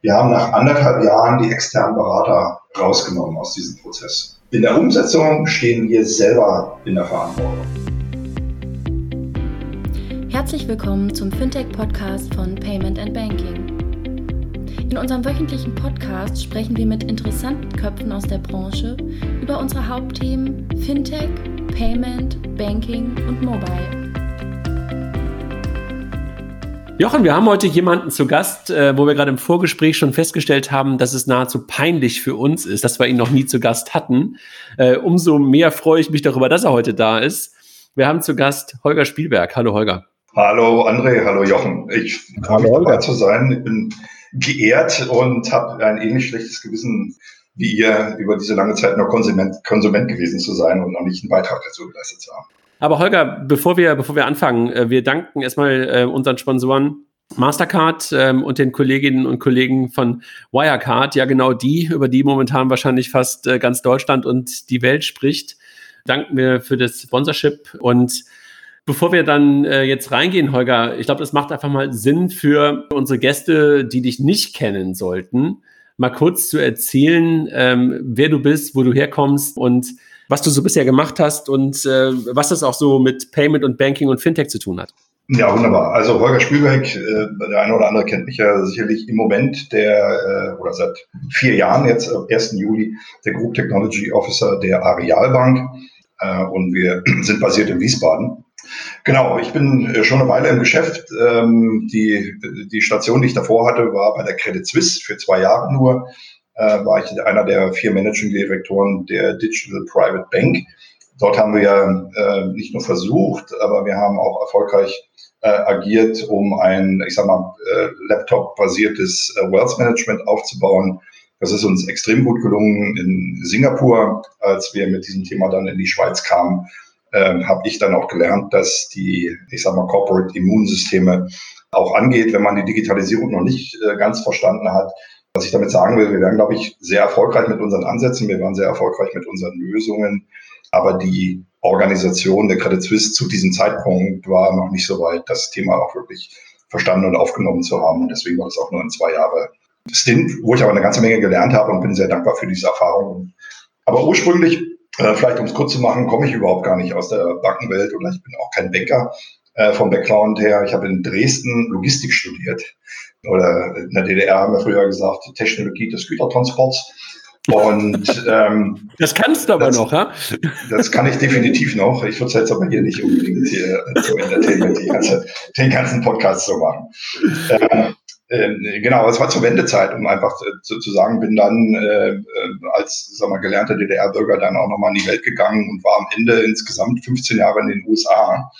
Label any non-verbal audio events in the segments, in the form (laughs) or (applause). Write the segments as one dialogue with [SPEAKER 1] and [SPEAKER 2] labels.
[SPEAKER 1] Wir haben nach anderthalb Jahren die externen Berater rausgenommen aus diesem Prozess. In der Umsetzung stehen wir selber in der Verantwortung.
[SPEAKER 2] Herzlich willkommen zum Fintech-Podcast von Payment and Banking. In unserem wöchentlichen Podcast sprechen wir mit interessanten Köpfen aus der Branche über unsere Hauptthemen Fintech, Payment, Banking und Mobile.
[SPEAKER 3] Jochen, wir haben heute jemanden zu Gast, äh, wo wir gerade im Vorgespräch schon festgestellt haben, dass es nahezu peinlich für uns ist, dass wir ihn noch nie zu Gast hatten. Äh, umso mehr freue ich mich darüber, dass er heute da ist. Wir haben zu Gast Holger Spielberg. Hallo Holger.
[SPEAKER 1] Hallo André, hallo Jochen. Ich freue mich dabei zu sein. Ich bin geehrt und habe ein ähnlich schlechtes Gewissen wie ihr, über diese lange Zeit noch Konsument, Konsument gewesen zu sein und noch nicht einen Beitrag dazu geleistet zu haben.
[SPEAKER 3] Aber Holger, bevor wir, bevor wir anfangen, äh, wir danken erstmal äh, unseren Sponsoren Mastercard ähm, und den Kolleginnen und Kollegen von Wirecard, ja genau die, über die momentan wahrscheinlich fast äh, ganz Deutschland und die Welt spricht. Danken wir für das Sponsorship und Bevor wir dann jetzt reingehen, Holger, ich glaube, das macht einfach mal Sinn für unsere Gäste, die dich nicht kennen sollten, mal kurz zu erzählen, ähm, wer du bist, wo du herkommst und was du so bisher gemacht hast und äh, was das auch so mit Payment und Banking und Fintech zu tun hat.
[SPEAKER 1] Ja, wunderbar. Also Holger Spielberg, äh, der eine oder andere kennt mich ja sicherlich im Moment der, äh, oder seit vier Jahren jetzt, am 1. Juli, der Group Technology Officer der Arealbank. Äh, und wir (clears throat) sind basiert in Wiesbaden. Genau, ich bin äh, schon eine Weile im Geschäft. Ähm, die, die Station, die ich davor hatte, war bei der Credit Suisse für zwei Jahre nur äh, war ich einer der vier Managing Direktoren der Digital Private Bank. Dort haben wir ja äh, nicht nur versucht, aber wir haben auch erfolgreich äh, agiert, um ein, ich sag mal, äh, Laptop-basiertes äh, Wealth Management aufzubauen. Das ist uns extrem gut gelungen in Singapur, als wir mit diesem Thema dann in die Schweiz kamen. Äh, habe ich dann auch gelernt, dass die, ich sag mal, Corporate Immunsysteme auch angeht, wenn man die Digitalisierung noch nicht äh, ganz verstanden hat, was ich damit sagen will, wir werden, glaube ich, sehr erfolgreich mit unseren Ansätzen, wir waren sehr erfolgreich mit unseren Lösungen, aber die Organisation der Credit Suisse zu diesem Zeitpunkt war noch nicht so weit, das Thema auch wirklich verstanden und aufgenommen zu haben. Und deswegen war das auch nur ein zwei Jahre Stint, wo ich aber eine ganze Menge gelernt habe und bin sehr dankbar für diese Erfahrung. Aber ursprünglich, äh, vielleicht um es kurz zu machen, komme ich überhaupt gar nicht aus der Bankenwelt oder ich bin auch kein Banker äh, vom Background her. Ich habe in Dresden Logistik studiert oder in der DDR haben wir früher gesagt, Technologie des Gütertransports. Und ähm,
[SPEAKER 3] das kannst du aber das, noch, ja?
[SPEAKER 1] Das kann ich definitiv noch. Ich würde es jetzt aber hier nicht unbedingt hier zum Entertainment ganze, den ganzen Podcast so machen. Ähm, äh, genau, es war zur Wendezeit, um einfach zu, zu sagen, bin dann äh, als sag mal, gelernter DDR-Bürger dann auch nochmal in die Welt gegangen und war am Ende insgesamt 15 Jahre in den USA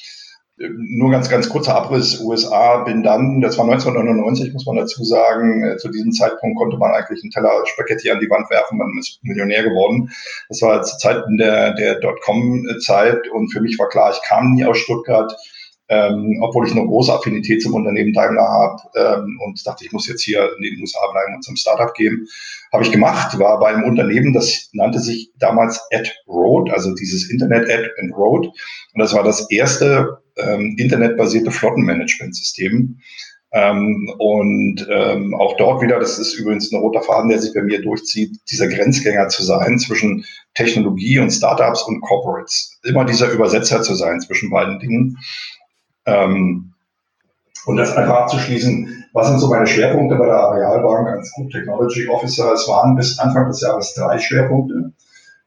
[SPEAKER 1] nur ganz, ganz kurzer Abriss USA, bin dann, das war 1999, muss man dazu sagen, äh, zu diesem Zeitpunkt konnte man eigentlich einen Teller Spaghetti an die Wand werfen, man ist Millionär geworden. Das war zu Zeiten der, der Dotcom-Zeit und für mich war klar, ich kam nie aus Stuttgart, ähm, obwohl ich eine große Affinität zum Unternehmen Daimler habe ähm, und dachte, ich muss jetzt hier in den USA bleiben und zum Startup gehen. Habe ich gemacht, war bei einem Unternehmen, das nannte sich damals Ad Road, also dieses Internet Ad and Road. Und das war das erste ähm, internetbasierte Flottenmanagementsystem. Ähm, und ähm, auch dort wieder, das ist übrigens ein roter Faden, der sich bei mir durchzieht, dieser Grenzgänger zu sein zwischen Technologie und Startups und Corporates. Immer dieser Übersetzer zu sein zwischen beiden Dingen. Ähm, und das einfach abzuschließen, was sind so meine Schwerpunkte bei der Arealbank als Group Technology Officer? Es waren bis Anfang des Jahres drei Schwerpunkte.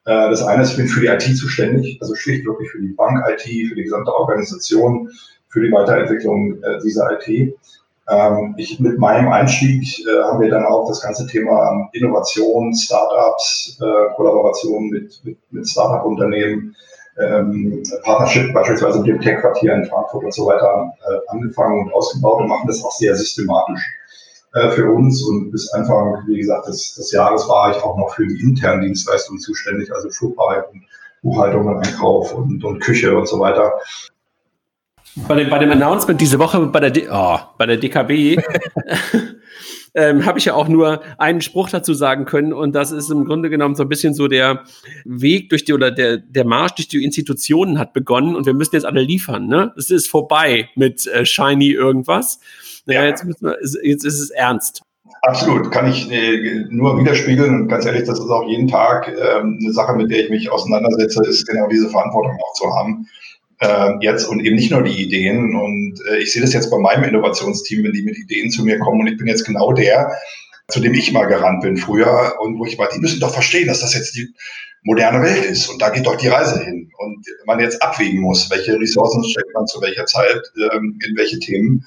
[SPEAKER 1] Äh, das eine ist, ich bin für die IT zuständig, also schlicht wirklich für die Bank-IT, für die gesamte Organisation, für die Weiterentwicklung äh, dieser IT. Ähm, ich, mit meinem Einstieg äh, haben wir dann auch das ganze Thema Innovation, Startups, Kollaboration mit, mit, mit Startup-Unternehmen, ähm, Partnership beispielsweise mit dem Tech-Quartier in Frankfurt und so weiter angefangen und ausgebaut und machen das auch sehr systematisch äh, für uns und bis Anfang, wie gesagt, des, des Jahres war ich auch noch für die internen Dienstleistungen zuständig, also Flugarbeit Buchhaltung und Einkauf und, und Küche und so weiter.
[SPEAKER 3] Bei dem, bei dem Announcement diese Woche bei der, D oh, bei der DKB (laughs) ähm, habe ich ja auch nur einen Spruch dazu sagen können und das ist im Grunde genommen so ein bisschen so der Weg durch die oder der, der Marsch durch die Institutionen hat begonnen und wir müssen jetzt alle liefern. Ne? Es ist vorbei mit äh, Shiny irgendwas. Ja, jetzt, müssen wir, jetzt ist es ernst.
[SPEAKER 1] Absolut, kann ich äh, nur widerspiegeln und ganz ehrlich, das ist auch jeden Tag äh, eine Sache, mit der ich mich auseinandersetze, ist genau diese Verantwortung auch zu haben. Äh, jetzt und eben nicht nur die Ideen. Und äh, ich sehe das jetzt bei meinem Innovationsteam, wenn die mit Ideen zu mir kommen und ich bin jetzt genau der, zu dem ich mal gerannt bin früher und wo ich war, die müssen doch verstehen, dass das jetzt die moderne Welt ist und da geht doch die Reise hin. Und man jetzt abwägen muss, welche Ressourcen steckt man zu welcher Zeit ähm, in welche Themen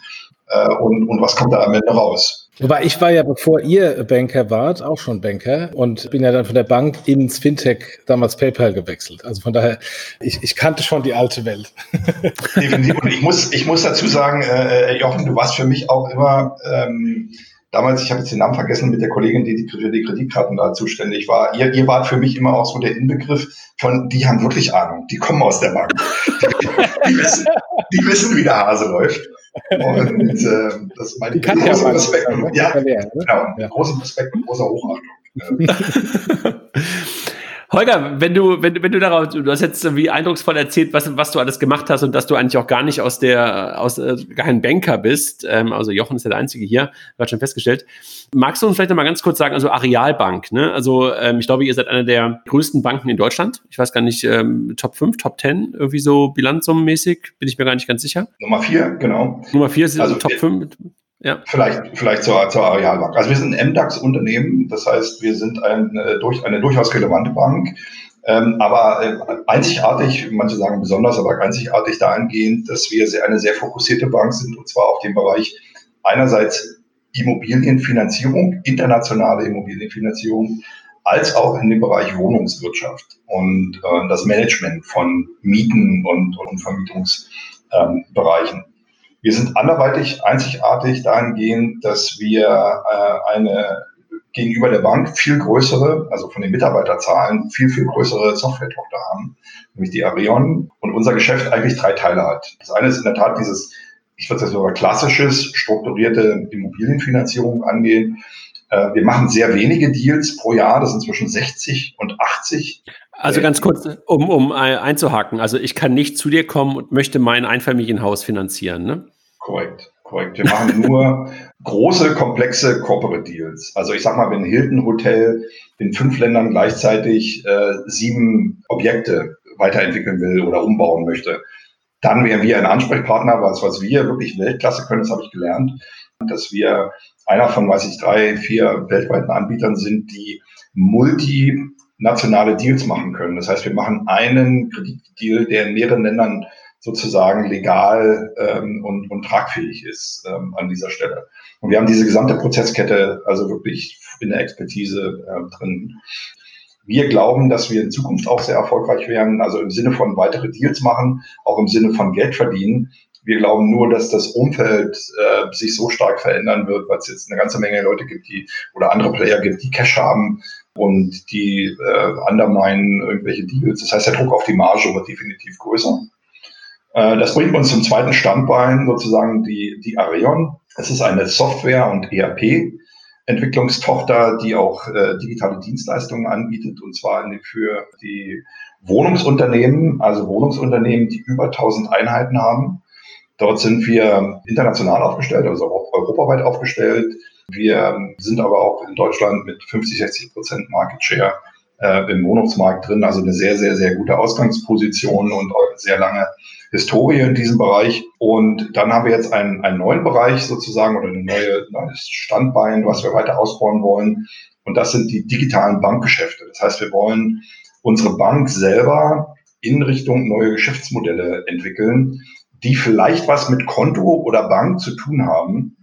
[SPEAKER 1] äh, und, und was kommt da am Ende raus.
[SPEAKER 4] Wobei ich war ja, bevor ihr Banker wart, auch schon Banker und bin ja dann von der Bank ins Fintech, damals PayPal, gewechselt. Also von daher, ich, ich kannte schon die alte Welt. (laughs)
[SPEAKER 1] Definitiv. Und ich muss, ich muss dazu sagen, äh, Jochen, du warst für mich auch immer ähm, damals, ich habe jetzt den Namen vergessen, mit der Kollegin, die für die Kreditkarten da zuständig war. Ihr, ihr wart für mich immer auch so der Inbegriff von, die haben wirklich Ahnung, die kommen aus der Bank. Die, (laughs) die, wissen, die wissen, wie der Hase läuft. Und äh, das ist mein großer Respekt. Und, ne? ja, ne? genau, ja. großen Respekt und großer Hochachtung. (laughs)
[SPEAKER 3] Holger, wenn du, wenn, wenn du darauf, du hast jetzt wie eindrucksvoll erzählt, was, was du alles gemacht hast und dass du eigentlich auch gar nicht aus der, aus äh, kein Banker bist. Ähm, also Jochen ist ja der Einzige hier, wird schon festgestellt. Magst du uns vielleicht noch mal ganz kurz sagen, also Arealbank, ne? Also ähm, ich glaube, ihr seid eine der größten Banken in Deutschland. Ich weiß gar nicht, ähm, Top 5, Top 10, irgendwie so bilanzsummenmäßig, bin ich mir gar nicht ganz sicher.
[SPEAKER 1] Nummer 4, genau.
[SPEAKER 3] Nummer 4 ist also Top 5.
[SPEAKER 1] Ja. Vielleicht, vielleicht zur, zur Arealbank. Also wir sind ein MDAX-Unternehmen, das heißt, wir sind ein, äh, durch, eine durchaus relevante Bank, ähm, aber äh, einzigartig, manche sagen besonders, aber einzigartig dahingehend, dass wir eine sehr fokussierte Bank sind, und zwar auf dem Bereich einerseits Immobilienfinanzierung, internationale Immobilienfinanzierung, als auch in dem Bereich Wohnungswirtschaft und äh, das Management von Mieten und, und Vermietungsbereichen. Ähm, wir sind anderweitig einzigartig dahingehend, dass wir äh, eine gegenüber der Bank viel größere, also von den Mitarbeiterzahlen viel, viel größere Software-Tochter haben, nämlich die Arion und unser Geschäft eigentlich drei Teile hat. Das eine ist in der Tat dieses, ich würde sagen sogar klassisches, strukturierte Immobilienfinanzierung angehen. Äh, wir machen sehr wenige Deals pro Jahr, das sind zwischen 60 und 80
[SPEAKER 3] also ganz kurz, um, um einzuhaken. Also ich kann nicht zu dir kommen und möchte mein Einfamilienhaus finanzieren, ne?
[SPEAKER 1] Korrekt, korrekt. Wir machen nur große, komplexe Corporate Deals. Also ich sag mal, wenn Hilton Hotel in fünf Ländern gleichzeitig äh, sieben Objekte weiterentwickeln will oder umbauen möchte, dann wären wir ein Ansprechpartner, was, was wir wirklich Weltklasse können, das habe ich gelernt, dass wir einer von, weiß ich, drei, vier weltweiten Anbietern sind, die multinationale Deals machen können. Das heißt, wir machen einen Kreditdeal, der in mehreren Ländern sozusagen legal ähm, und, und tragfähig ist ähm, an dieser Stelle. Und wir haben diese gesamte Prozesskette also wirklich in der Expertise äh, drin. Wir glauben, dass wir in Zukunft auch sehr erfolgreich werden, also im Sinne von weitere Deals machen, auch im Sinne von Geld verdienen. Wir glauben nur, dass das Umfeld äh, sich so stark verändern wird, weil es jetzt eine ganze Menge Leute gibt, die oder andere Player gibt, die Cash haben und die äh, underminen irgendwelche Deals. Das heißt, der Druck auf die Marge wird definitiv größer. Äh, das bringt uns zum zweiten Standbein, sozusagen die, die Areon. Es ist eine Software- und ERP-Entwicklungstochter, die auch äh, digitale Dienstleistungen anbietet, und zwar für die Wohnungsunternehmen, also Wohnungsunternehmen, die über 1000 Einheiten haben. Dort sind wir international aufgestellt, also auch europaweit aufgestellt. Wir sind aber auch in Deutschland mit 50, 60 Prozent Market Share äh, im Wohnungsmarkt drin, also eine sehr, sehr, sehr gute Ausgangsposition und auch eine sehr lange Historie in diesem Bereich. Und dann haben wir jetzt einen, einen neuen Bereich sozusagen oder ein neue, neues Standbein, was wir weiter ausbauen wollen. Und das sind die digitalen Bankgeschäfte. Das heißt, wir wollen unsere Bank selber in Richtung neue Geschäftsmodelle entwickeln, die vielleicht was mit Konto oder Bank zu tun haben,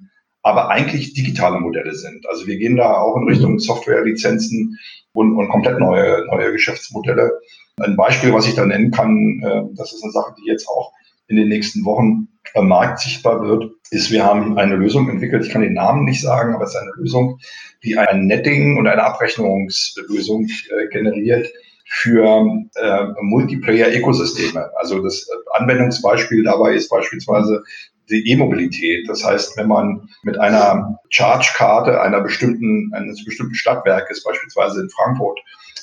[SPEAKER 1] aber eigentlich digitale Modelle sind. Also wir gehen da auch in Richtung Softwarelizenzen und, und komplett neue, neue Geschäftsmodelle. Ein Beispiel, was ich da nennen kann, äh, das ist eine Sache, die jetzt auch in den nächsten Wochen am Markt sichtbar wird, ist, wir haben eine Lösung entwickelt, ich kann den Namen nicht sagen, aber es ist eine Lösung, die ein Netting und eine Abrechnungslösung äh, generiert für äh, Multiplayer-Ökosysteme. Also das Anwendungsbeispiel dabei ist beispielsweise die E-Mobilität. Das heißt, wenn man mit einer Charge-Karte einer bestimmten, eines bestimmten Stadtwerkes, beispielsweise in Frankfurt,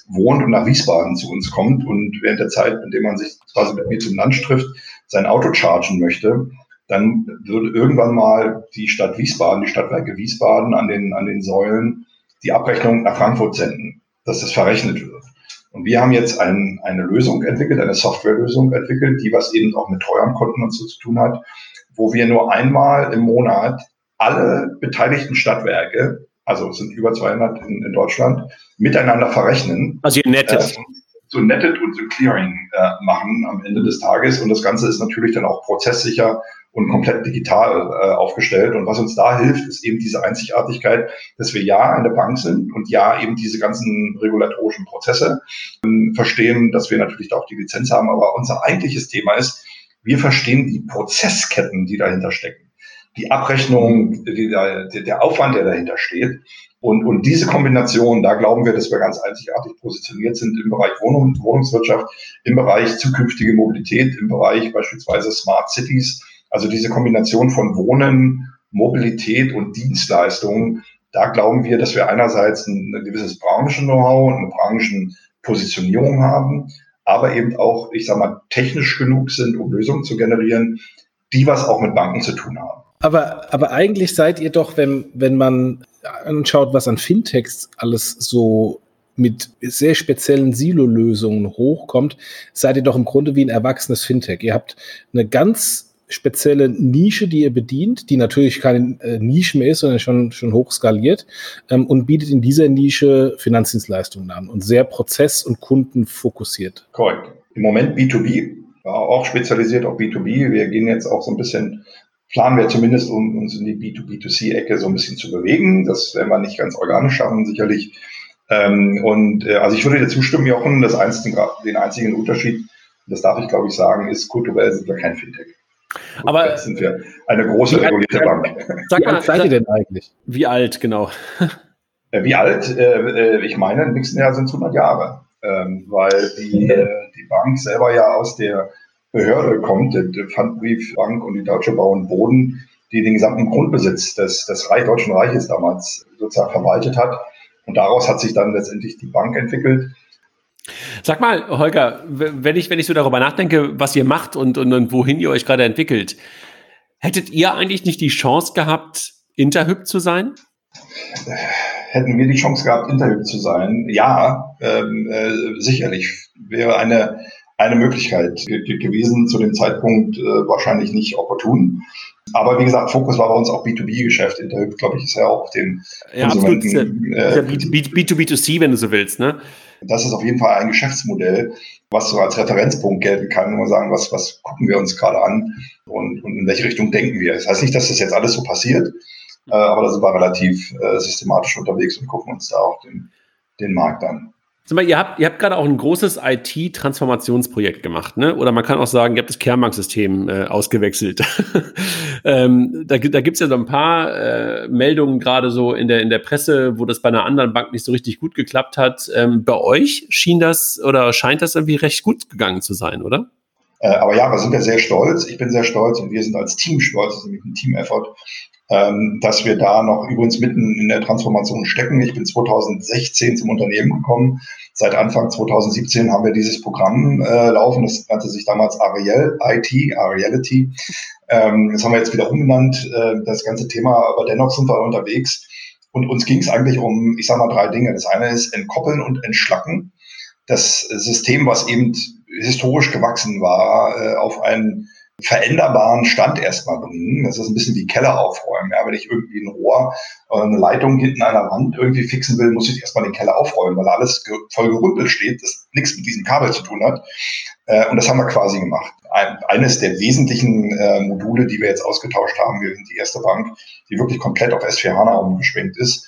[SPEAKER 1] wohnt und nach Wiesbaden zu uns kommt und während der Zeit, in der man sich quasi mit mir zum Lunch trifft, sein Auto chargen möchte, dann würde irgendwann mal die Stadt Wiesbaden, die Stadtwerke Wiesbaden an den, an den Säulen die Abrechnung nach Frankfurt senden, dass das verrechnet wird. Und wir haben jetzt ein, eine Lösung entwickelt, eine Softwarelösung entwickelt, die was eben auch mit Treuhandkonten und so zu tun hat, wo wir nur einmal im Monat alle beteiligten Stadtwerke, also es sind über 200 in, in Deutschland, miteinander verrechnen.
[SPEAKER 3] Also ihr nettet. Äh,
[SPEAKER 1] so nettet und so Clearing äh, machen am Ende des Tages. Und das Ganze ist natürlich dann auch prozesssicher und komplett digital äh, aufgestellt. Und was uns da hilft, ist eben diese Einzigartigkeit, dass wir ja eine Bank sind und ja eben diese ganzen regulatorischen Prozesse äh, verstehen, dass wir natürlich da auch die Lizenz haben. Aber unser eigentliches Thema ist, wir verstehen die Prozessketten, die dahinter stecken. Die Abrechnung, die da, der Aufwand, der dahinter steht. Und, und diese Kombination, da glauben wir, dass wir ganz einzigartig positioniert sind im Bereich Wohnung, Wohnungswirtschaft, im Bereich zukünftige Mobilität, im Bereich beispielsweise Smart Cities also diese Kombination von Wohnen, Mobilität und Dienstleistungen, da glauben wir, dass wir einerseits ein, ein gewisses Branchen-Know-how und eine Branchenpositionierung haben, aber eben auch, ich sage mal, technisch genug sind, um Lösungen zu generieren, die was auch mit Banken zu tun haben.
[SPEAKER 4] Aber, aber eigentlich seid ihr doch, wenn, wenn man anschaut, was an Fintechs alles so mit sehr speziellen Silo-Lösungen hochkommt, seid ihr doch im Grunde wie ein erwachsenes Fintech. Ihr habt eine ganz spezielle Nische, die ihr bedient, die natürlich keine äh, Nische mehr ist, sondern schon, schon hoch skaliert ähm, und bietet in dieser Nische Finanzdienstleistungen an und sehr prozess- und kundenfokussiert.
[SPEAKER 1] Korrekt. Im Moment B2B, war auch spezialisiert auf B2B. Wir gehen jetzt auch so ein bisschen, planen wir zumindest, um uns in die B2B2C-Ecke so ein bisschen zu bewegen. Das werden wir nicht ganz organisch schaffen, sicherlich. Ähm, und äh, also ich würde dir zustimmen, Jochen, das einzige, den einzigen Unterschied, das darf ich glaube ich sagen, ist kulturell sind wir kein Fintech.
[SPEAKER 3] Aber
[SPEAKER 1] Jetzt sind wir eine große regulierte Bank.
[SPEAKER 3] Sag mal, wie alt seid ihr denn eigentlich? Wie alt, genau? (laughs)
[SPEAKER 1] Äh, wie alt? Äh, äh, ich meine, im nächsten Jahr sind es 100 Jahre, ähm, weil die, die Bank selber ja aus der Behörde kommt, die Pfandbriefbank und die Deutsche Bau und Boden, die den gesamten Grundbesitz des, des Reich, Deutschen Reiches damals sozusagen verwaltet hat. Und daraus hat sich dann letztendlich die Bank entwickelt.
[SPEAKER 3] Sag mal, Holger, wenn ich, wenn ich so darüber nachdenke, was ihr macht und, und, und wohin ihr euch gerade entwickelt, hättet ihr eigentlich nicht die Chance gehabt, Interhyp zu sein?
[SPEAKER 1] Hätten wir die Chance gehabt, Interhyp zu sein? Ja, ähm, äh, sicherlich. Wäre eine, eine Möglichkeit gewesen, zu dem Zeitpunkt äh, wahrscheinlich nicht opportun. Aber wie gesagt, Fokus war bei uns auch B2B-Geschäft. Interhyp, glaube ich, ist ja auch den
[SPEAKER 3] ja, Konsumenten. Absolut. Äh, B2B2C, wenn du so willst, ne?
[SPEAKER 1] Das ist auf jeden Fall ein Geschäftsmodell, was so als Referenzpunkt gelten kann, wo wir sagen, was, was gucken wir uns gerade an und, und in welche Richtung denken wir. Das heißt nicht, dass das jetzt alles so passiert, äh, aber da sind wir relativ äh, systematisch unterwegs und gucken uns da auch den, den Markt an.
[SPEAKER 3] Sag mal, ihr habt, ihr habt gerade auch ein großes IT-Transformationsprojekt gemacht, ne? Oder man kann auch sagen, ihr habt das Kernbanksystem äh, ausgewechselt. (laughs) ähm, da da gibt es ja so ein paar äh, Meldungen gerade so in der, in der Presse, wo das bei einer anderen Bank nicht so richtig gut geklappt hat. Ähm, bei euch schien das oder scheint das irgendwie recht gut gegangen zu sein, oder?
[SPEAKER 1] Äh, aber ja, wir sind ja sehr stolz. Ich bin sehr stolz und wir sind als Team stolz, das ist nämlich ein Team-Effort, ähm, dass wir da noch übrigens mitten in der Transformation stecken. Ich bin 2016 zum Unternehmen gekommen. Seit Anfang 2017 haben wir dieses Programm äh, laufen. Das nannte sich damals Ariel IT, Ariality. Ähm, das haben wir jetzt wieder umgenannt, äh, das ganze Thema, aber dennoch sind wir unterwegs. Und uns ging es eigentlich um, ich sage mal, drei Dinge. Das eine ist entkoppeln und entschlacken. Das System, was eben historisch gewachsen war, äh, auf einen veränderbaren Stand erstmal bringen. Das ist ein bisschen wie Keller aufräumen. Ja, wenn ich irgendwie ein Rohr oder eine Leitung hinten an der Wand irgendwie fixen will, muss ich erstmal den Keller aufräumen, weil alles voll gerümpelt steht, das nichts mit diesem Kabel zu tun hat. Äh, und das haben wir quasi gemacht. Ein, eines der wesentlichen äh, Module, die wir jetzt ausgetauscht haben, wir sind die erste Bank, die wirklich komplett auf S4 HANA umgeschwenkt ist.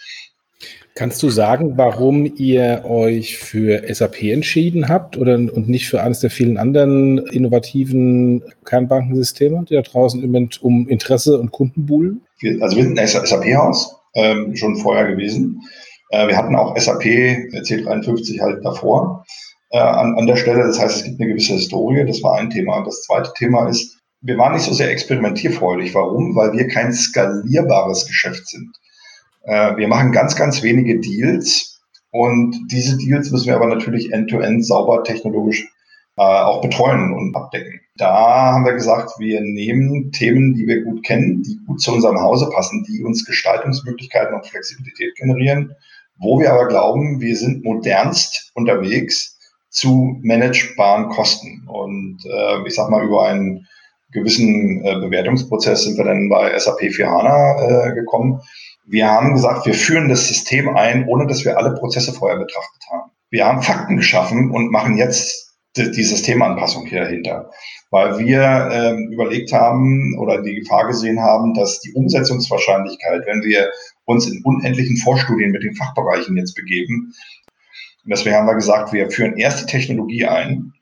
[SPEAKER 4] Kannst du sagen, warum ihr euch für SAP entschieden habt oder und nicht für eines der vielen anderen innovativen Kernbankensysteme, die da draußen um Interesse und Kunden buhlen?
[SPEAKER 1] Also wir sind ein SAP-Haus, ähm, schon vorher gewesen. Äh, wir hatten auch SAP C53 halt davor äh, an, an der Stelle. Das heißt, es gibt eine gewisse Historie. Das war ein Thema. Das zweite Thema ist, wir waren nicht so sehr experimentierfreudig. Warum? Weil wir kein skalierbares Geschäft sind. Äh, wir machen ganz, ganz wenige Deals und diese Deals müssen wir aber natürlich end-to-end -end sauber technologisch äh, auch betreuen und abdecken. Da haben wir gesagt, wir nehmen Themen, die wir gut kennen, die gut zu unserem Hause passen, die uns Gestaltungsmöglichkeiten und Flexibilität generieren, wo wir aber glauben, wir sind modernst unterwegs zu managebaren Kosten. Und äh, ich sage mal, über einen gewissen äh, Bewertungsprozess sind wir dann bei SAP für HANA äh, gekommen. Wir haben gesagt, wir führen das System ein, ohne dass wir alle Prozesse vorher betrachtet haben. Wir haben Fakten geschaffen und machen jetzt die, Systemanpassung hier dahinter. Weil wir ähm, überlegt haben oder die Gefahr gesehen haben, dass die Umsetzungswahrscheinlichkeit, wenn wir uns in unendlichen Vorstudien mit den Fachbereichen jetzt begeben, und deswegen haben wir gesagt, wir führen erst die Technologie ein,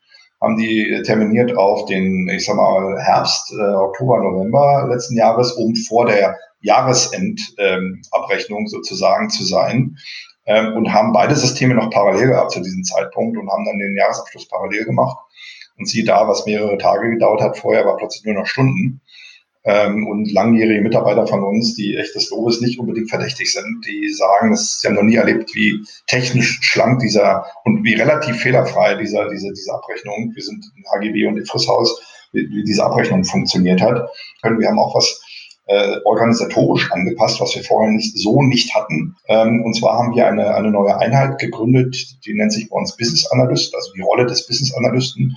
[SPEAKER 1] haben die terminiert auf den, ich sag mal, Herbst, äh, Oktober, November letzten Jahres, um vor der Jahresendabrechnung ähm, sozusagen zu sein ähm, und haben beide Systeme noch parallel gehabt zu diesem Zeitpunkt und haben dann den Jahresabschluss parallel gemacht. Und sie da, was mehrere Tage gedauert hat, vorher war plötzlich nur noch Stunden. Ähm, und langjährige Mitarbeiter von uns, die echt des Lobes nicht unbedingt verdächtig sind, die sagen, das, sie haben noch nie erlebt, wie technisch schlank dieser und wie relativ fehlerfrei dieser, diese, diese Abrechnung, wir sind in HGB und im Frisshaus, wie, wie diese Abrechnung funktioniert hat. Wir haben auch was äh, organisatorisch angepasst, was wir vorher nicht so nicht hatten. Ähm, und zwar haben wir eine, eine neue Einheit gegründet, die nennt sich bei uns Business Analyst, also die Rolle des Business Analysten,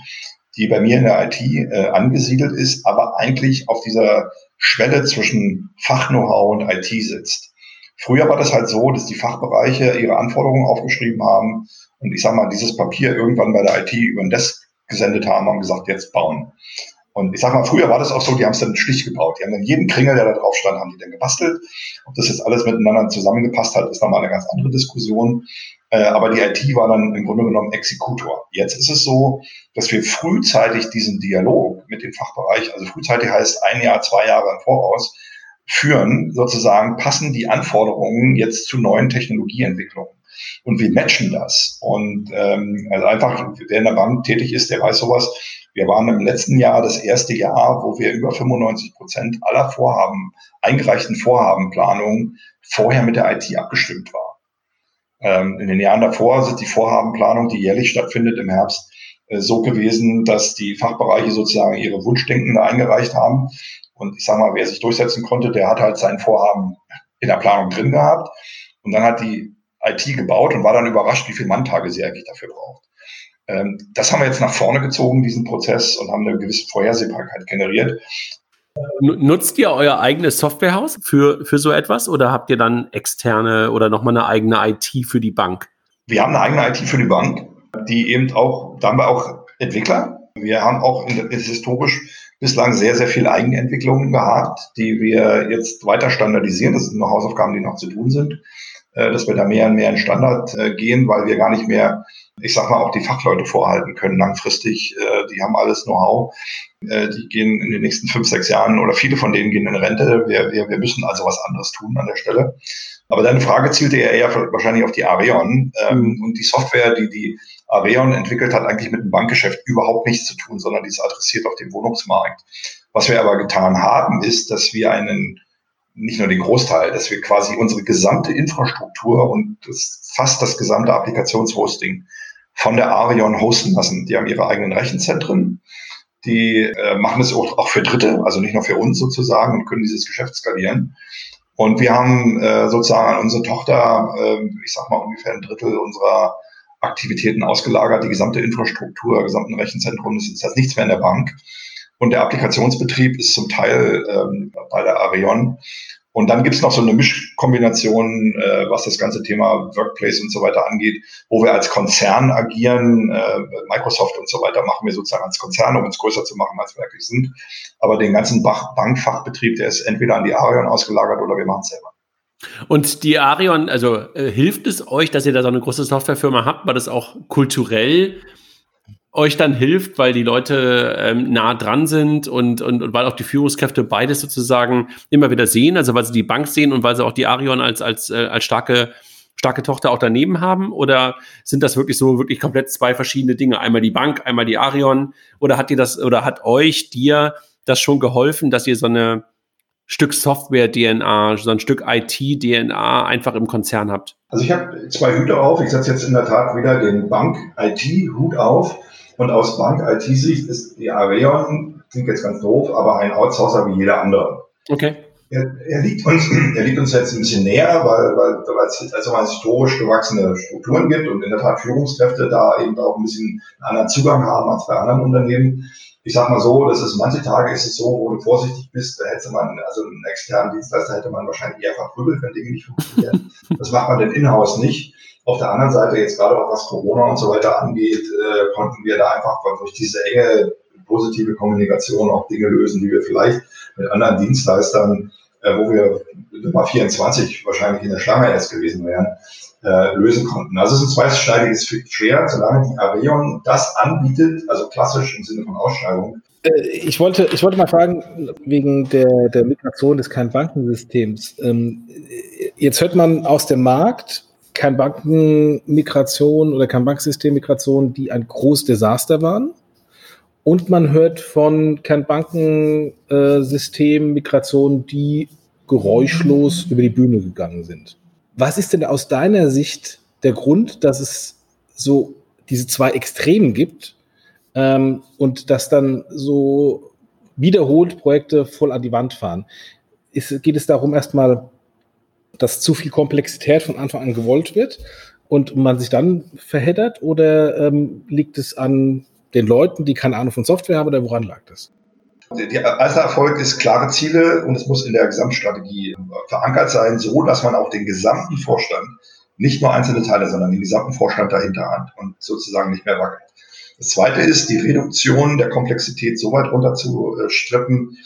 [SPEAKER 1] die bei mir in der IT äh, angesiedelt ist, aber eigentlich auf dieser Schwelle zwischen Fach-Know-how und IT sitzt. Früher war das halt so, dass die Fachbereiche ihre Anforderungen aufgeschrieben haben und ich sage mal, dieses Papier irgendwann bei der IT über den Desk gesendet haben, haben gesagt, jetzt bauen. Und ich sag mal, früher war das auch so, die haben es dann schlicht gebaut. Die haben dann jeden Kringel, der da drauf stand, haben die dann gebastelt. Ob das jetzt alles miteinander zusammengepasst hat, ist nochmal eine ganz andere Diskussion. Äh, aber die IT war dann im Grunde genommen Exekutor. Jetzt ist es so, dass wir frühzeitig diesen Dialog mit dem Fachbereich, also frühzeitig heißt ein Jahr, zwei Jahre im Voraus, führen, sozusagen passen die Anforderungen jetzt zu neuen Technologieentwicklungen. Und wir matchen das. Und ähm, also einfach, wer in der Bank tätig ist, der weiß sowas, wir waren im letzten Jahr das erste Jahr, wo wir über 95 Prozent aller Vorhaben, eingereichten Vorhabenplanungen vorher mit der IT abgestimmt war. Ähm, in den Jahren davor sind die Vorhabenplanung, die jährlich stattfindet im Herbst, äh, so gewesen, dass die Fachbereiche sozusagen ihre Wunschdenken eingereicht haben. Und ich sage mal, wer sich durchsetzen konnte, der hat halt sein Vorhaben in der Planung drin gehabt. Und dann hat die IT gebaut und war dann überrascht, wie viele Manntage sie eigentlich dafür braucht. Ähm, das haben wir jetzt nach vorne gezogen, diesen Prozess, und haben eine gewisse Vorhersehbarkeit generiert.
[SPEAKER 3] Nutzt ihr euer eigenes Softwarehaus für, für so etwas oder habt ihr dann externe oder nochmal eine eigene IT für die Bank?
[SPEAKER 1] Wir haben eine eigene IT für die Bank, die eben auch, da haben wir auch Entwickler. Wir haben auch in, historisch bislang sehr, sehr viel Eigenentwicklungen gehabt, die wir jetzt weiter standardisieren. Das sind noch Hausaufgaben, die noch zu tun sind, äh, dass wir da mehr und mehr in Standard äh, gehen, weil wir gar nicht mehr ich sag mal, auch die Fachleute vorhalten können langfristig. Äh, die haben alles Know-how. Äh, die gehen in den nächsten fünf, sechs Jahren oder viele von denen gehen in Rente. Wir, wir, wir müssen also was anderes tun an der Stelle. Aber deine Frage zielte ja eher wahrscheinlich auf die Areon. Ähm, mhm. Und die Software, die die Areon entwickelt hat, eigentlich mit dem Bankgeschäft überhaupt nichts zu tun, sondern die ist adressiert auf den Wohnungsmarkt. Was wir aber getan haben, ist, dass wir einen nicht nur den Großteil, dass wir quasi unsere gesamte Infrastruktur und das, fast das gesamte Applikationshosting von der Arion hosten lassen. Die haben ihre eigenen Rechenzentren. Die äh, machen es auch, auch für Dritte, also nicht nur für uns sozusagen und können dieses Geschäft skalieren. Und wir haben äh, sozusagen an unsere Tochter, äh, ich sag mal ungefähr ein Drittel unserer Aktivitäten ausgelagert, die gesamte Infrastruktur, gesamten Rechenzentrum, das ist jetzt nichts mehr in der Bank. Und der Applikationsbetrieb ist zum Teil ähm, bei der Arion und dann gibt's noch so eine Mischkombination, äh, was das ganze Thema Workplace und so weiter angeht, wo wir als Konzern agieren. Äh, Microsoft und so weiter machen wir sozusagen als Konzern, um uns größer zu machen, als wir wirklich sind. Aber den ganzen Bankfachbetrieb, der ist entweder an die Arion ausgelagert oder wir machen selber.
[SPEAKER 3] Und die Arion, also äh, hilft es euch, dass ihr da so eine große Softwarefirma habt, weil das auch kulturell euch dann hilft, weil die Leute ähm, nah dran sind und, und, und weil auch die Führungskräfte beides sozusagen immer wieder sehen, also weil sie die Bank sehen und weil sie auch die Arion als, als, äh, als starke, starke Tochter auch daneben haben? Oder sind das wirklich so wirklich komplett zwei verschiedene Dinge? Einmal die Bank, einmal die Arion? Oder hat dir das, oder hat euch, dir das schon geholfen, dass ihr so eine Stück Software-DNA, so ein Stück IT-DNA einfach im Konzern habt?
[SPEAKER 1] Also ich habe zwei Hüte auf. Ich setze jetzt in der Tat wieder den Bank-IT-Hut auf Und aus Bank-IT-Sicht ist die Areon, klingt jetzt ganz doof, aber ein Outsourcer wie jeder andere.
[SPEAKER 3] Okay.
[SPEAKER 1] Er, er, liegt uns, (clears throat) er liegt uns jetzt ein bisschen näher, weil, weil, weil es also mal historisch gewachsene Strukturen gibt und in der Tat Führungskräfte da eben auch ein bisschen einen anderen Zugang haben als bei anderen Unternehmen. Ich sag mal so, das ist manche Tage ist es so, wo du vorsichtig bist, da hätte man, also einen externen Dienstleister hätte man wahrscheinlich eher verprügelt, wenn Dinge nicht funktionieren. Das macht man denn in-house nicht. Auf der anderen Seite, jetzt gerade auch was Corona und so weiter angeht, äh, konnten wir da einfach durch diese enge positive Kommunikation auch Dinge lösen, die wir vielleicht mit anderen Dienstleistern, äh, wo wir Nummer 24 wahrscheinlich in der Schlange erst gewesen wären, äh, lösen konnten. Also es ist ein zweischneidiges Schwert, solange die Areon das anbietet, also klassisch im Sinne von Ausschreibung.
[SPEAKER 4] Äh, ich wollte, ich wollte mal fragen, wegen der, der Migration des Kernbankensystems. Ähm, jetzt hört man aus dem Markt, Kernbankenmigration oder Kernbanksystemmigration, die ein großes Desaster waren. Und man hört von Kernbankensystemmigrationen, die geräuschlos über die Bühne gegangen sind. Was ist denn aus deiner Sicht der Grund, dass es so diese zwei Extremen gibt ähm, und dass dann so wiederholt Projekte voll an die Wand fahren? Ist, geht es darum, erstmal, dass zu viel Komplexität von Anfang an gewollt wird und man sich dann verheddert oder ähm, liegt es an den Leuten, die keine Ahnung von Software haben oder woran lag das?
[SPEAKER 1] Der erste Erfolg ist klare Ziele und es muss in der Gesamtstrategie verankert sein, so dass man auch den gesamten Vorstand, nicht nur einzelne Teile, sondern den gesamten Vorstand dahinter hat und sozusagen nicht mehr wackelt. Das zweite ist, die Reduktion der Komplexität so weit runterzustrippen,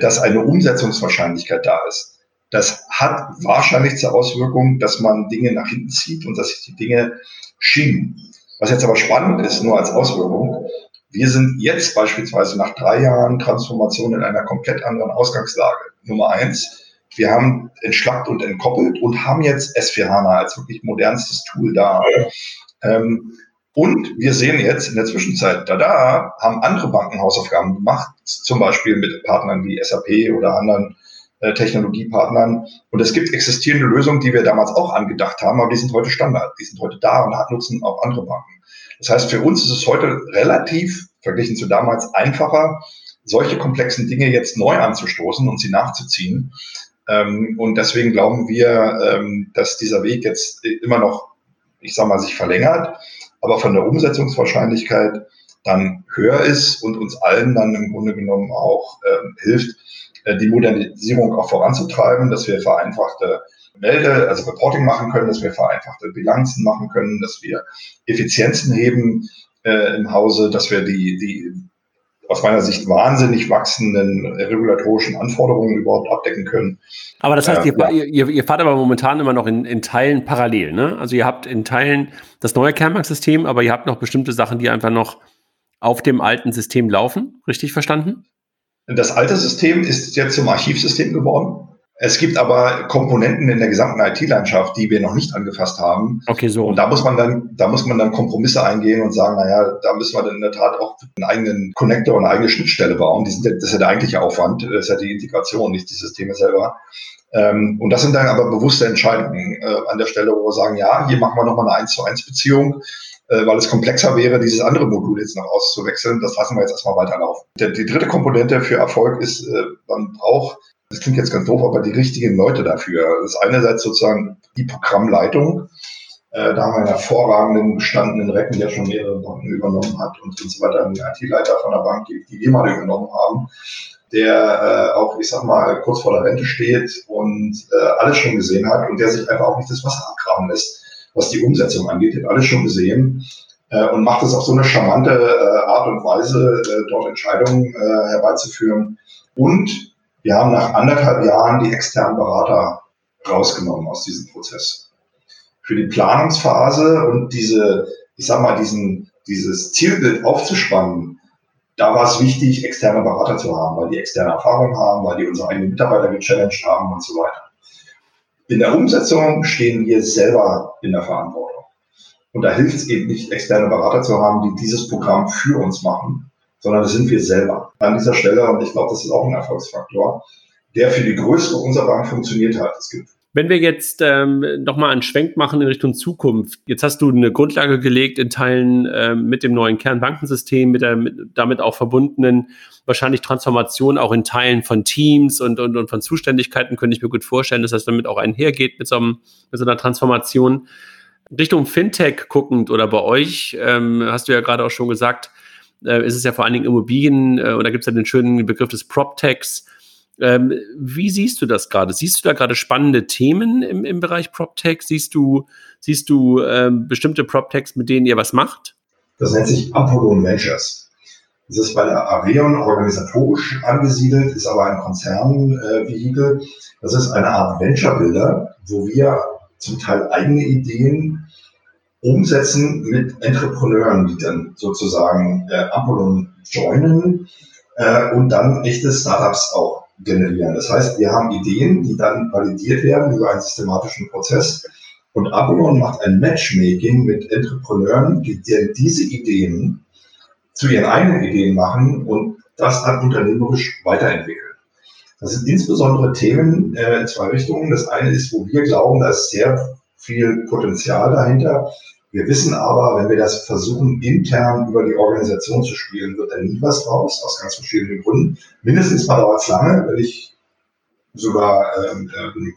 [SPEAKER 1] dass eine Umsetzungswahrscheinlichkeit da ist. Das hat wahrscheinlich zur Auswirkung, dass man Dinge nach hinten zieht und dass sich die Dinge schieben. Was jetzt aber spannend ist, nur als Auswirkung, wir sind jetzt beispielsweise nach drei Jahren Transformation in einer komplett anderen Ausgangslage. Nummer eins, wir haben entschlackt und entkoppelt und haben jetzt S4 HANA als wirklich modernstes Tool da. Ähm, und wir sehen jetzt in der Zwischenzeit, da da haben andere Banken Hausaufgaben gemacht, zum Beispiel mit Partnern wie SAP oder anderen äh, Technologiepartnern. Und es gibt existierende Lösungen, die wir damals auch angedacht haben, aber die sind heute Standard, die sind heute da und nutzen auch andere Banken. Das heißt, für uns ist es heute relativ, verglichen zu damals, einfacher, solche komplexen Dinge jetzt neu anzustoßen und sie nachzuziehen. Ähm, und deswegen glauben wir, ähm, dass dieser Weg jetzt immer noch, ich sag mal, sich verlängert, aber von der Umsetzungswahrscheinlichkeit dann höher ist und uns allen dann im Grunde genommen auch ähm, hilft, äh, die Modernisierung auch voranzutreiben, dass wir vereinfachte Melde, also Reporting machen können, dass wir vereinfachte Bilanzen machen können, dass wir Effizienzen heben äh, im Hause, dass wir die, die aus meiner Sicht wahnsinnig wachsenden regulatorischen Anforderungen überhaupt abdecken können.
[SPEAKER 3] Aber das heißt, äh, ihr, ja. ihr, ihr, fahrt aber momentan immer noch in, in Teilen parallel, ne? Also ihr habt in Teilen das neue Kernmarkt-System, aber ihr habt noch bestimmte Sachen, die einfach noch auf dem alten System laufen. Richtig verstanden?
[SPEAKER 1] Das alte System ist jetzt zum Archivsystem geworden. Es gibt aber Komponenten in der gesamten IT-Landschaft, die wir noch nicht angefasst haben.
[SPEAKER 3] Okay, so.
[SPEAKER 1] Und da muss man dann, da muss man dann Kompromisse eingehen und sagen, naja, da müssen wir dann in der Tat auch einen eigenen Connector und eine eigene Schnittstelle bauen. Das ist ja der eigentliche Aufwand, das ist ja die Integration, nicht die Systeme selber. Ähm, und das sind dann aber bewusste Entscheidungen äh, an der Stelle, wo wir sagen, ja, hier machen wir nochmal eine 1 zu 1 Beziehung äh, weil es komplexer wäre, dieses andere Modul jetzt noch auszuwechseln. Das lassen wir jetzt erstmal weiterlaufen. Die, die dritte Komponente für Erfolg ist, äh, man braucht, das klingt jetzt ganz doof, aber die richtigen Leute dafür. Das ist einerseits sozusagen die Programmleitung. Äh, da haben wir einen hervorragenden gestandenen Recken, der schon mehrere Banken übernommen hat und so weiter, einen IT-Leiter von der Bank, die, die wir mal übernommen haben der äh, auch, ich sag mal, kurz vor der Rente steht und äh, alles schon gesehen hat und der sich einfach auch nicht das Wasser abgraben lässt was die Umsetzung angeht. Ihr habt alles schon gesehen äh, und macht es auf so eine charmante äh, Art und Weise, äh, dort Entscheidungen äh, herbeizuführen. Und wir haben nach anderthalb Jahren die externen Berater rausgenommen aus diesem Prozess. Für die Planungsphase und diese, ich sag mal, diesen, dieses Zielbild aufzuspannen, da war es wichtig, externe Berater zu haben, weil die externe Erfahrung haben, weil die unsere eigenen Mitarbeiter gechallenged haben und so weiter. In der Umsetzung stehen wir selber in der Verantwortung. Und da hilft es eben nicht, externe Berater zu haben, die dieses Programm für uns machen, sondern das sind wir selber. An dieser Stelle, und ich glaube, das ist auch ein Erfolgsfaktor, der für die größere unserer Bank funktioniert hat. Es gibt
[SPEAKER 3] Wenn wir jetzt ähm, nochmal einen Schwenk machen in Richtung Zukunft, jetzt hast du eine Grundlage gelegt in Teilen ähm, mit dem neuen Kernbankensystem, mit der mit, damit auch verbundenen wahrscheinlich Transformation auch in Teilen von Teams und, und, und von Zuständigkeiten, könnte ich mir gut vorstellen, dass das damit auch einhergeht mit so, einem, mit so einer Transformation. Richtung Fintech guckend oder bei euch, ähm, hast du ja gerade auch schon gesagt, äh, ist es ja vor allen Dingen Immobilien äh, und da gibt es ja den schönen Begriff des PropTechs. Ähm, wie siehst du das gerade? Siehst du da gerade spannende Themen im, im Bereich PropTech? Siehst du, siehst du ähm, bestimmte PropTechs, mit denen ihr was macht?
[SPEAKER 1] Das nennt sich Apollon Ventures. Das ist bei der Areon organisatorisch angesiedelt, ist aber ein Konzernvehikel. Äh, das ist eine Art Venture-Builder, wo wir zum Teil eigene Ideen umsetzen mit Entrepreneuren, die dann sozusagen äh, Apollon joinen äh, und dann echte Startups auch generieren. Das heißt, wir haben Ideen, die dann validiert werden über einen systematischen Prozess. Und Apollon macht ein Matchmaking mit Entrepreneuren, die diese Ideen zu ihren eigenen Ideen machen und das dann unternehmerisch weiterentwickeln. Das sind insbesondere Themen äh, in zwei Richtungen. Das eine ist, wo wir glauben, da ist sehr viel Potenzial dahinter. Wir wissen aber, wenn wir das versuchen, intern über die Organisation zu spielen, wird da nie was draus, aus ganz verschiedenen Gründen. Mindestens mal dauert es lange, wenn ich sogar ähm, ähm,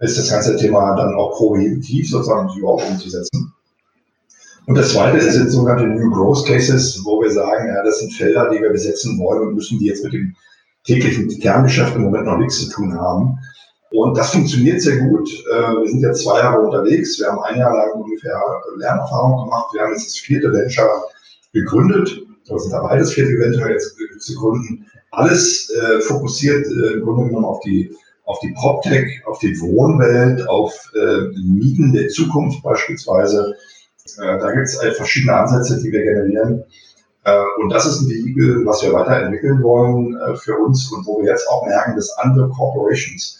[SPEAKER 1] ist das ganze Thema dann auch prohibitiv sozusagen überhaupt umzusetzen. Und das zweite sind sogenannte New Growth Cases, wo wir sagen, ja, das sind Felder, die wir besetzen wollen und müssen die jetzt mit dem täglichen Kerngeschäft im Moment noch nichts zu tun haben. Und das funktioniert sehr gut. Äh, wir sind jetzt zwei Jahre unterwegs. Wir haben ein Jahr lang ungefähr Lernerfahrung gemacht. Wir haben jetzt das vierte Venture gegründet. Wir sind dabei, das vierte Venture jetzt zu gründen. Alles äh, fokussiert äh, im Grunde genommen auf die auf die PropTech, auf die Wohnwelt, auf äh, Mieten der Zukunft beispielsweise. Äh, da gibt es halt verschiedene Ansätze, die wir generieren. Äh, und das ist ein Vehikel, was wir weiterentwickeln wollen für uns und wo wir jetzt auch merken, dass andere Corporations,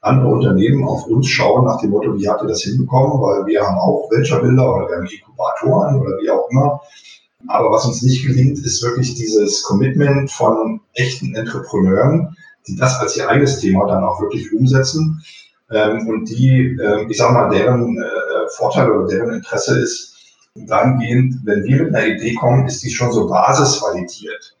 [SPEAKER 1] andere Unternehmen auf uns schauen nach dem Motto, wie habt ihr das hinbekommen? Weil wir haben auch Venture-Builder oder wir haben Inkubatoren oder wie auch immer. Aber was uns nicht gelingt, ist wirklich dieses Commitment von echten Entrepreneuren, die das als ihr eigenes Thema dann auch wirklich umsetzen ähm, und die, ich sag mal, deren Vorteil oder deren Interesse ist, dahingehend, wenn wir mit einer Idee kommen, ist die schon so basisvalidiert.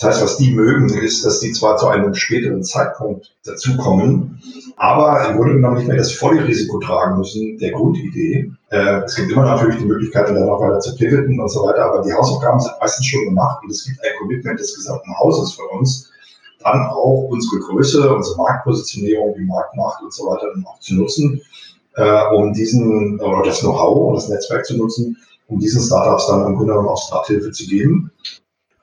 [SPEAKER 1] Das heißt, was die mögen, ist, dass die zwar zu einem späteren Zeitpunkt dazukommen, aber im Grunde genommen nicht mehr das volle Risiko tragen müssen der Grundidee. Äh, es gibt immer natürlich die Möglichkeit, dann auch weiter zu pivoten und so weiter, aber die Hausaufgaben sind meistens schon gemacht und es gibt ein Commitment des gesamten Hauses für uns, dann auch unsere Größe, unsere Marktpositionierung, die Marktmacht und so weiter dann auch zu nutzen, äh, um diesen, oder das Know-how und das Netzwerk zu nutzen, um diesen Startups dann im Grunde genommen auch Starthilfe zu geben.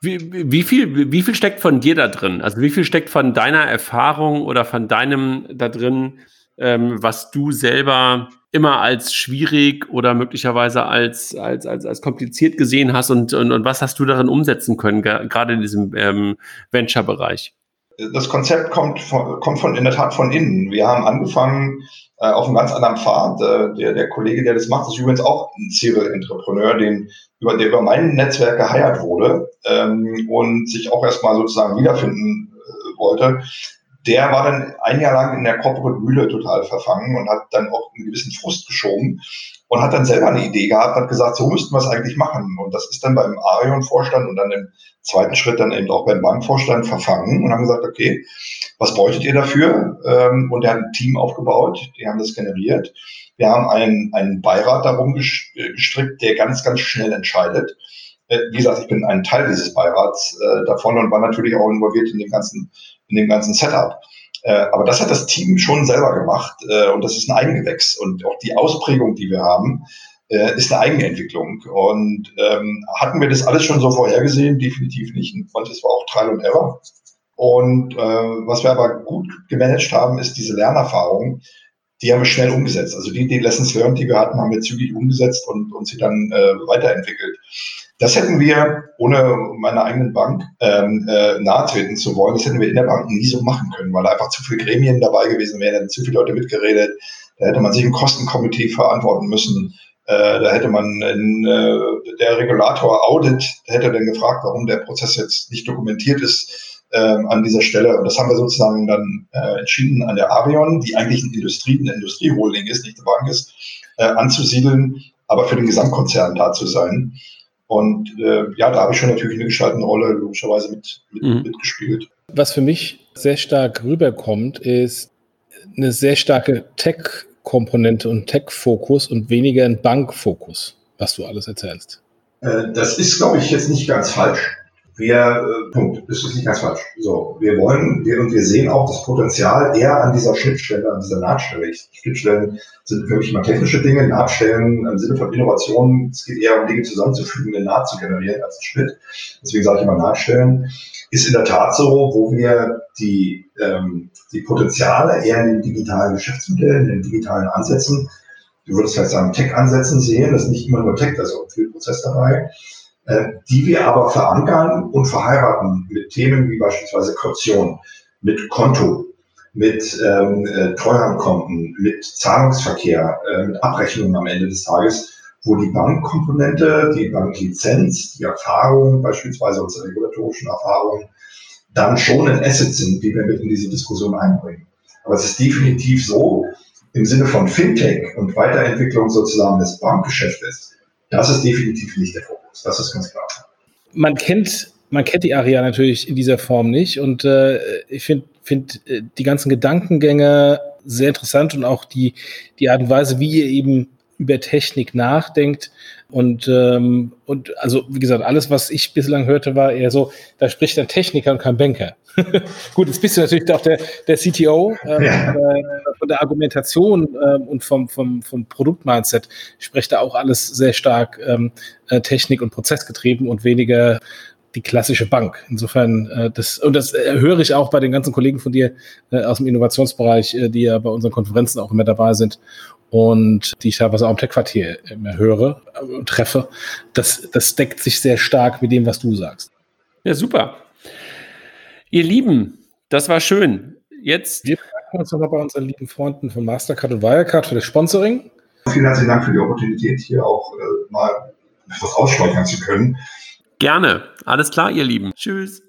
[SPEAKER 3] Wie, wie, viel, wie viel steckt von dir da drin? Also wie viel steckt von deiner Erfahrung oder von deinem da drin, ähm, was du selber immer als schwierig oder möglicherweise als, als, als, als kompliziert gesehen hast und, und, und was hast du darin umsetzen können, gerade in diesem ähm, Venture-Bereich?
[SPEAKER 1] Das Konzept kommt von, kommt von in der Tat von innen. Wir haben angefangen äh, auf einem ganz anderen Pfad. Äh, der, der Kollege, der das macht, ist übrigens auch ein Serial-Entrepreneur, den, über, der über mein Netzwerk geheiert wurde ähm, und sich auch erstmal sozusagen wiederfinden äh, wollte. Der war dann ein Jahr lang in der Corporate Mühle total verfangen und hat dann auch einen gewissen Frust geschoben und hat dann selber eine Idee gehabt, hat gesagt, so müssten wir es eigentlich machen. Und das ist dann beim Arion-Vorstand und dann im zweiten Schritt dann eben auch beim Bankvorstand verfangen und haben gesagt, okay, was bräuchtet ihr dafür? Ähm, und er hat ein Team aufgebaut, die haben das generiert. Wir haben einen, einen Beirat darum gestrickt, der ganz, ganz schnell entscheidet. Äh, wie gesagt, ich bin ein Teil dieses Beirats äh, davon und war natürlich auch involviert in dem ganzen, in dem ganzen Setup. Äh, aber das hat das Team schon selber gemacht äh, und das ist ein Eigengewächs. Und auch die Ausprägung, die wir haben, äh, ist eine Eigenentwicklung. Und ähm, hatten wir das alles schon so vorhergesehen? Definitiv nicht. Und es war auch Trial und Error. Und äh, was wir aber gut gemanagt haben, ist diese Lernerfahrung. Die haben wir schnell umgesetzt. Also die, die Lessons learned, die wir hatten, haben wir zügig umgesetzt und, und sie dann äh, weiterentwickelt. Das hätten wir, ohne meiner eigenen Bank ähm, äh, nahe treten zu wollen, das hätten wir in der Bank nie so machen können, weil einfach zu viele Gremien dabei gewesen wären, zu viele Leute mitgeredet. Da hätte man sich im Kostenkomitee verantworten müssen. Äh, da hätte man in, äh, der Regulator Audit hätte dann gefragt, warum der Prozess jetzt nicht dokumentiert ist. Ähm, an dieser Stelle. Und das haben wir sozusagen dann äh, entschieden an der Arion, die eigentlich eine Industrie, eine Industrieholding ist, nicht eine Bank ist, äh, anzusiedeln, aber für den Gesamtkonzern da zu sein. Und äh, ja, da habe ich schon natürlich eine gestaltende Rolle logischerweise mit, mit, mhm. mitgespielt.
[SPEAKER 4] Was für mich sehr stark rüberkommt, ist eine sehr starke Tech-Komponente und Tech-Fokus und weniger ein Bank-Fokus, was du alles erzählst.
[SPEAKER 1] Äh, das ist, glaube ich, jetzt nicht ganz falsch. Wir, äh, Punkt, das ist nicht ganz falsch. So, wir wollen, wir, und wir sehen auch das Potenzial eher an dieser Schnittstelle, an dieser Nahtstelle. Schnittstellen sind für mich immer technische Dinge, Nahtstellen im Sinne von Innovation. Es geht eher um Dinge zusammenzufügen, eine Naht zu generieren als ein Schnitt. Deswegen sage ich immer Nahtstellen. Ist in der Tat so, wo wir die, ähm, die Potenziale eher in den digitalen Geschäftsmodellen, in den digitalen Ansätzen, du würdest vielleicht sagen Tech-Ansätzen sehen, das ist nicht immer nur Tech, da ist auch viel Prozess dabei die wir aber verankern und verheiraten mit Themen wie beispielsweise Kaution, mit Konto, mit ähm, äh, Treuhandkonten, mit Zahlungsverkehr, äh, mit Abrechnungen am Ende des Tages, wo die Bankkomponente, die Banklizenz, die Erfahrung, beispielsweise unsere regulatorischen Erfahrungen, dann schon ein Asset sind, die wir mit in diese Diskussion einbringen. Aber es ist definitiv so, im Sinne von Fintech und Weiterentwicklung sozusagen des Bankgeschäftes, das ist definitiv nicht der Fokus. Das ist ganz klar.
[SPEAKER 4] Man kennt, man kennt die Aria natürlich in dieser Form nicht und äh, ich finde find, äh, die ganzen Gedankengänge sehr interessant und auch die, die Art und Weise, wie ihr eben über Technik nachdenkt. Und, ähm, und also, wie gesagt, alles, was ich bislang hörte, war eher so, da spricht ein Techniker und kein Banker. (laughs) Gut, jetzt bist du natürlich auch der, der CTO. Ähm, ja. äh, von der Argumentation äh, und vom, vom, vom Produktmindset spricht da auch alles sehr stark ähm, äh, Technik- und Prozessgetrieben und weniger die klassische Bank. Insofern, äh, das, und das äh, höre ich auch bei den ganzen Kollegen von dir äh, aus dem Innovationsbereich, äh, die ja bei unseren Konferenzen auch immer dabei sind und die ich teilweise auch im Tech-Quartier immer höre und äh, treffe. Das, das deckt sich sehr stark mit dem, was du sagst.
[SPEAKER 3] Ja, super. Ihr Lieben, das war schön. Jetzt.
[SPEAKER 4] Wir bedanken uns nochmal bei unseren lieben Freunden von Mastercard und Wirecard für das Sponsoring.
[SPEAKER 1] Vielen herzlichen Dank für die Opportunität, hier auch äh, mal etwas aussteuern zu können.
[SPEAKER 3] Gerne. Alles klar, ihr Lieben. Tschüss.